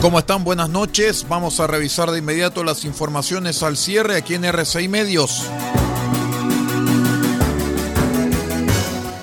¿Cómo están? Buenas noches. Vamos a revisar de inmediato las informaciones al cierre aquí en R6 Medios.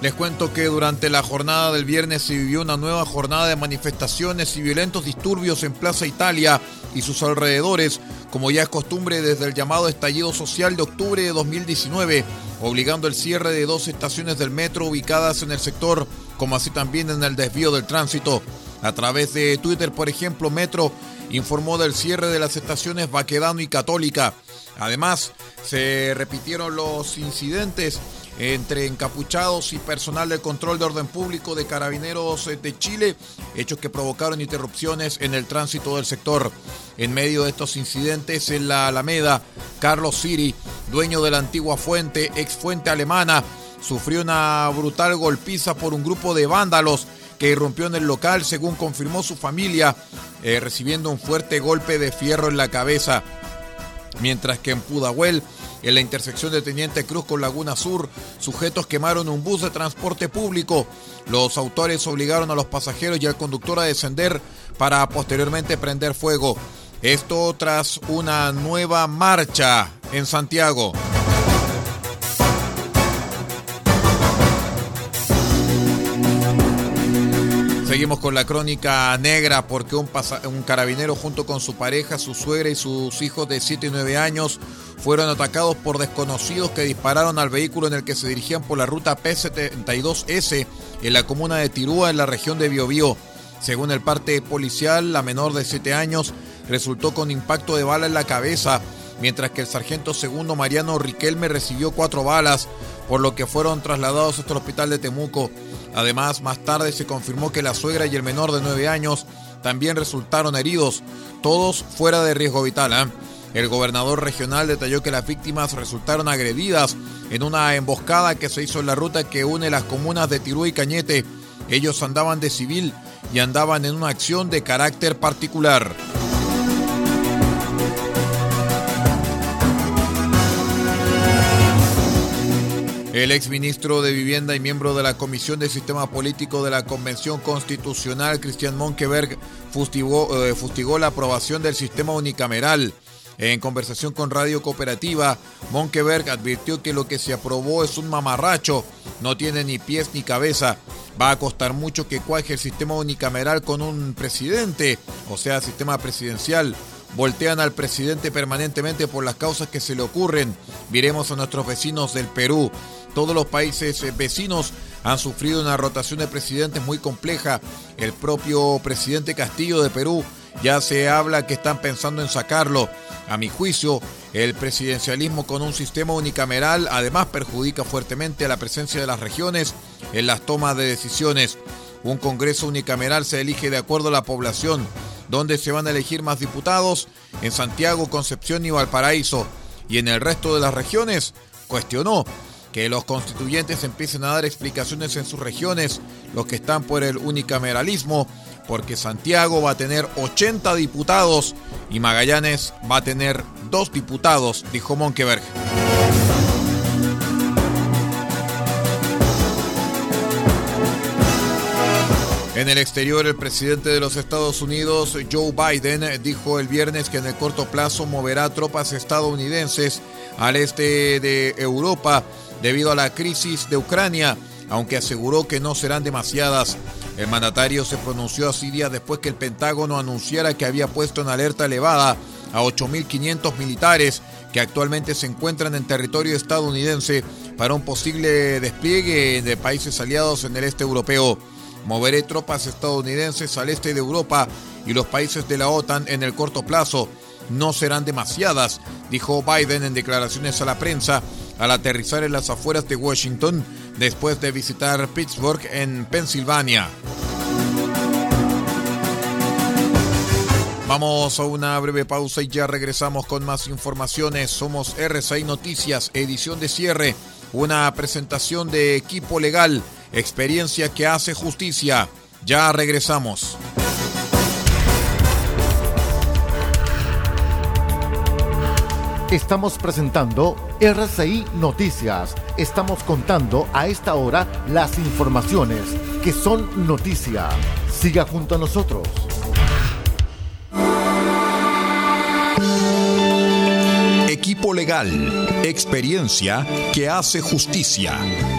Les cuento que durante la jornada del viernes se vivió una nueva jornada de manifestaciones y violentos disturbios en Plaza Italia y sus alrededores, como ya es costumbre desde el llamado estallido social de octubre de 2019, obligando el cierre de dos estaciones del metro ubicadas en el sector, como así también en el desvío del tránsito. A través de Twitter, por ejemplo, Metro informó del cierre de las estaciones Baquedano y Católica. Además, se repitieron los incidentes entre encapuchados y personal de control de orden público de carabineros de Chile, hechos que provocaron interrupciones en el tránsito del sector. En medio de estos incidentes en la Alameda, Carlos Siri, dueño de la antigua fuente, ex fuente alemana, sufrió una brutal golpiza por un grupo de vándalos que irrumpió en el local, según confirmó su familia, eh, recibiendo un fuerte golpe de fierro en la cabeza. Mientras que en Pudahuel, en la intersección de Teniente Cruz con Laguna Sur, sujetos quemaron un bus de transporte público. Los autores obligaron a los pasajeros y al conductor a descender para posteriormente prender fuego. Esto tras una nueva marcha en Santiago. Seguimos con la crónica negra porque un, carabinero junto con su pareja, su suegra y sus hijos de 7 y 9 años fueron atacados por desconocidos que dispararon al vehículo en el que se dirigían por la ruta P72S en la comuna de Tirúa en la región de Biobío. Según el parte policial, la menor de 7 años resultó con impacto de bala en la cabeza, mientras que el sargento segundo Mariano Riquelme recibió cuatro balas, por lo que fueron trasladados hasta el hospital de Temuco. Además, más tarde se confirmó que la suegra y el menor de 9 años también resultaron heridos, todos fuera de riesgo vital. ¿eh? El gobernador regional detalló que las víctimas resultaron agredidas en una emboscada que se hizo en la ruta que une las comunas de Tirú y Cañete. Ellos andaban de civil y andaban en una acción de carácter particular. El exministro de Vivienda y miembro de la Comisión de Sistema Político de la Convención Constitucional, Cristian Monkeberg, fustigó, eh, fustigó la aprobación del sistema unicameral. En conversación con Radio Cooperativa, Monkeberg advirtió que lo que se aprobó es un mamarracho, no tiene ni pies ni cabeza. Va a costar mucho que cuaje el sistema unicameral con un presidente, o sea, sistema presidencial. Voltean al presidente permanentemente por las causas que se le ocurren. Miremos a nuestros vecinos del Perú. Todos los países eh, vecinos han sufrido una rotación de presidentes muy compleja. El propio presidente Castillo de Perú ya se habla que están pensando en sacarlo. A mi juicio, el presidencialismo con un sistema unicameral además perjudica fuertemente a la presencia de las regiones en las tomas de decisiones. Un Congreso unicameral se elige de acuerdo a la población, donde se van a elegir más diputados en Santiago, Concepción y Valparaíso. Y en el resto de las regiones, cuestionó que los constituyentes empiecen a dar explicaciones en sus regiones, los que están por el unicameralismo, porque Santiago va a tener 80 diputados y Magallanes va a tener dos diputados, dijo Monkeberg. En el exterior, el presidente de los Estados Unidos, Joe Biden, dijo el viernes que en el corto plazo moverá tropas estadounidenses al este de Europa debido a la crisis de Ucrania. aunque aseguró que no serán demasiadas. El mandatario se pronunció así días después que el Pentágono anunciara que había puesto en alerta elevada a 8.500 militares que actualmente se encuentran en territorio estadounidense para un posible despliegue de países aliados en el este europeo. Moveré tropas estadounidenses al este de Europa y los países de la OTAN en el corto plazo. No serán demasiadas, dijo Biden en declaraciones a la prensa al aterrizar en las afueras de Washington después de visitar Pittsburgh en Pensilvania. Vamos a una breve pausa y ya regresamos con más informaciones. Somos RCI Noticias, edición de cierre, una presentación de equipo legal, experiencia que hace justicia. Ya regresamos. Estamos presentando RCI Noticias. Estamos contando a esta hora las informaciones que son noticia. Siga junto a nosotros. Equipo legal, experiencia que hace justicia.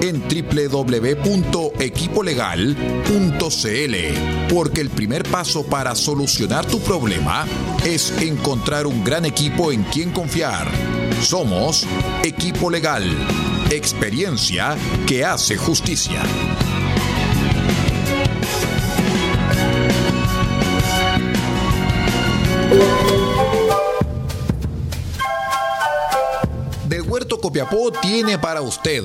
en www.equipolegal.cl porque el primer paso para solucionar tu problema es encontrar un gran equipo en quien confiar. Somos Equipo Legal, experiencia que hace justicia. Del Huerto Copiapó tiene para usted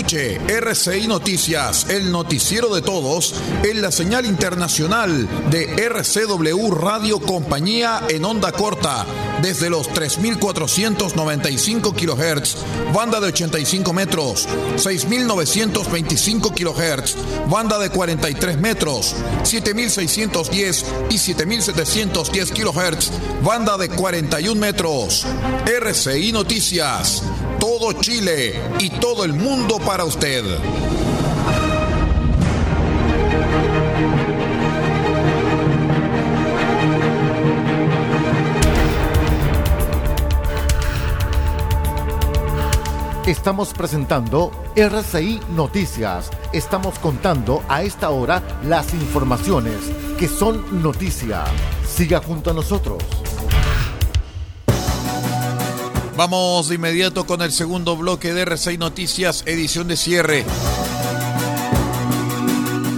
Escuche RCI Noticias, el noticiero de todos, en la señal internacional de RCW Radio Compañía en onda corta, desde los 3.495 kHz, banda de 85 metros, 6.925 kHz, banda de 43 metros, 7.610 y 7.710 kHz, banda de 41 metros. RCI Noticias, todo Chile y todo el mundo para usted. Estamos presentando RCI Noticias. Estamos contando a esta hora las informaciones que son noticia. Siga junto a nosotros. Vamos de inmediato con el segundo bloque de R6 Noticias, edición de cierre.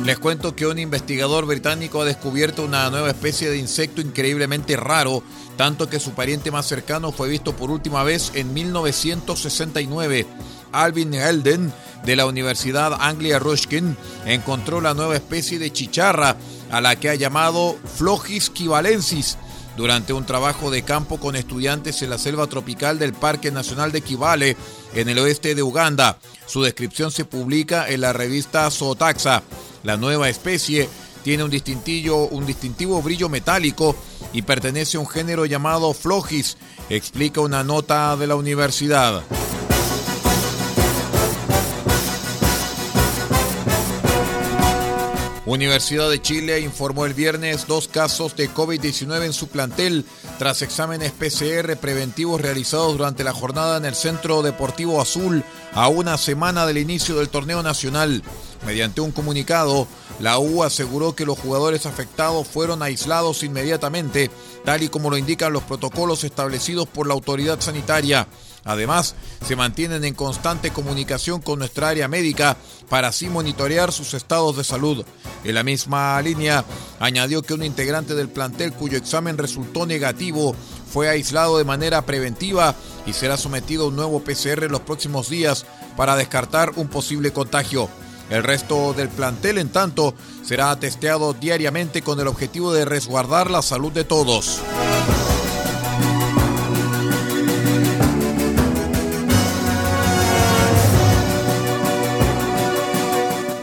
Les cuento que un investigador británico ha descubierto una nueva especie de insecto increíblemente raro, tanto que su pariente más cercano fue visto por última vez en 1969. Alvin Elden, de la Universidad Anglia Ruskin, encontró la nueva especie de chicharra, a la que ha llamado Flogis quivalensis durante un trabajo de campo con estudiantes en la selva tropical del Parque Nacional de Kivale, en el oeste de Uganda. Su descripción se publica en la revista Zootaxa. La nueva especie tiene un distintivo, un distintivo brillo metálico y pertenece a un género llamado Flogis, explica una nota de la universidad. Universidad de Chile informó el viernes dos casos de COVID-19 en su plantel tras exámenes PCR preventivos realizados durante la jornada en el Centro Deportivo Azul a una semana del inicio del torneo nacional. Mediante un comunicado, la U aseguró que los jugadores afectados fueron aislados inmediatamente, tal y como lo indican los protocolos establecidos por la autoridad sanitaria. Además, se mantienen en constante comunicación con nuestra área médica para así monitorear sus estados de salud. En la misma línea, añadió que un integrante del plantel cuyo examen resultó negativo fue aislado de manera preventiva y será sometido a un nuevo PCR en los próximos días para descartar un posible contagio. El resto del plantel, en tanto, será testeado diariamente con el objetivo de resguardar la salud de todos.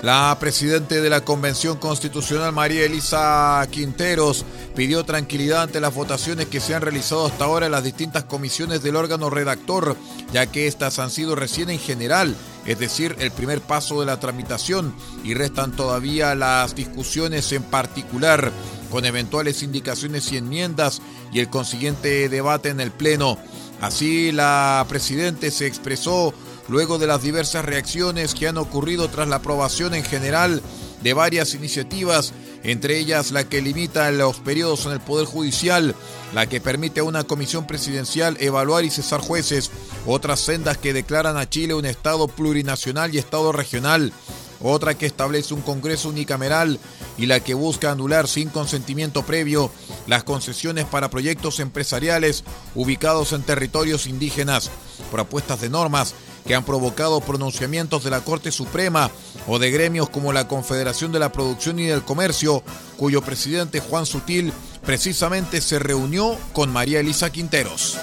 La presidente de la Convención Constitucional, María Elisa Quinteros, pidió tranquilidad ante las votaciones que se han realizado hasta ahora en las distintas comisiones del órgano redactor, ya que estas han sido recién en general, es decir, el primer paso de la tramitación, y restan todavía las discusiones en particular, con eventuales indicaciones y enmiendas y el consiguiente debate en el Pleno. Así, la presidente se expresó luego de las diversas reacciones que han ocurrido tras la aprobación en general de varias iniciativas, entre ellas la que limita los periodos en el Poder Judicial, la que permite a una comisión presidencial evaluar y cesar jueces, otras sendas que declaran a Chile un Estado plurinacional y Estado regional, otra que establece un Congreso unicameral y la que busca anular sin consentimiento previo las concesiones para proyectos empresariales ubicados en territorios indígenas, propuestas de normas que han provocado pronunciamientos de la Corte Suprema o de gremios como la Confederación de la Producción y del Comercio, cuyo presidente Juan Sutil precisamente se reunió con María Elisa Quinteros.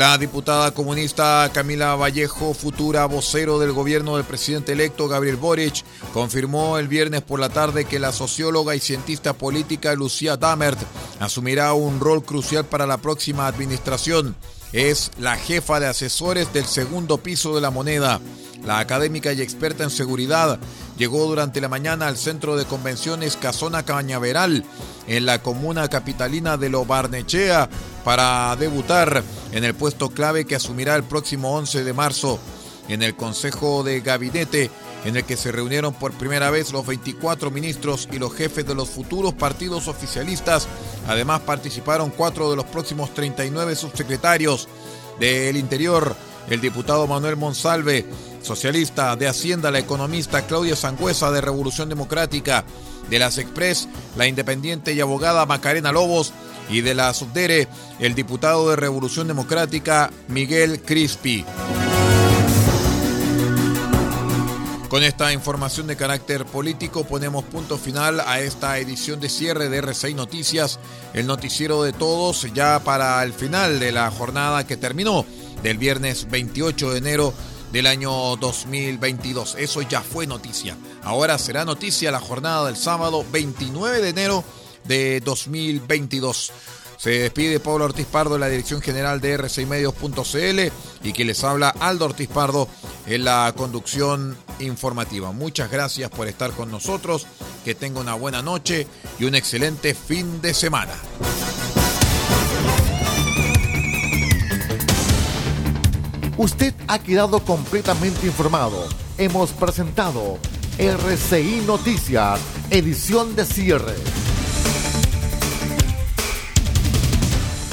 La diputada comunista Camila Vallejo, futura vocero del gobierno del presidente electo Gabriel Boric, confirmó el viernes por la tarde que la socióloga y cientista política Lucía Damert asumirá un rol crucial para la próxima administración. Es la jefa de asesores del segundo piso de la moneda. La académica y experta en seguridad llegó durante la mañana al centro de convenciones Casona Cañaveral en la comuna capitalina de Lobarnechea para debutar en el puesto clave que asumirá el próximo 11 de marzo en el Consejo de Gabinete en el que se reunieron por primera vez los 24 ministros y los jefes de los futuros partidos oficialistas. Además participaron cuatro de los próximos 39 subsecretarios del Interior, el diputado Manuel Monsalve, socialista, de Hacienda, la economista Claudia Sangüesa de Revolución Democrática, de las Express, la independiente y abogada Macarena Lobos, y de la Subdere, el diputado de Revolución Democrática Miguel Crispi. Con esta información de carácter político ponemos punto final a esta edición de cierre de R6 Noticias, el noticiero de todos ya para el final de la jornada que terminó del viernes 28 de enero del año 2022. Eso ya fue noticia. Ahora será noticia la jornada del sábado 29 de enero de 2022. Se despide Pablo Ortiz Pardo en la dirección general de r6medios.cl y que les habla Aldo Ortiz Pardo en la conducción informativa. Muchas gracias por estar con nosotros, que tenga una buena noche y un excelente fin de semana. Usted ha quedado completamente informado. Hemos presentado RCI Noticias, edición de cierre.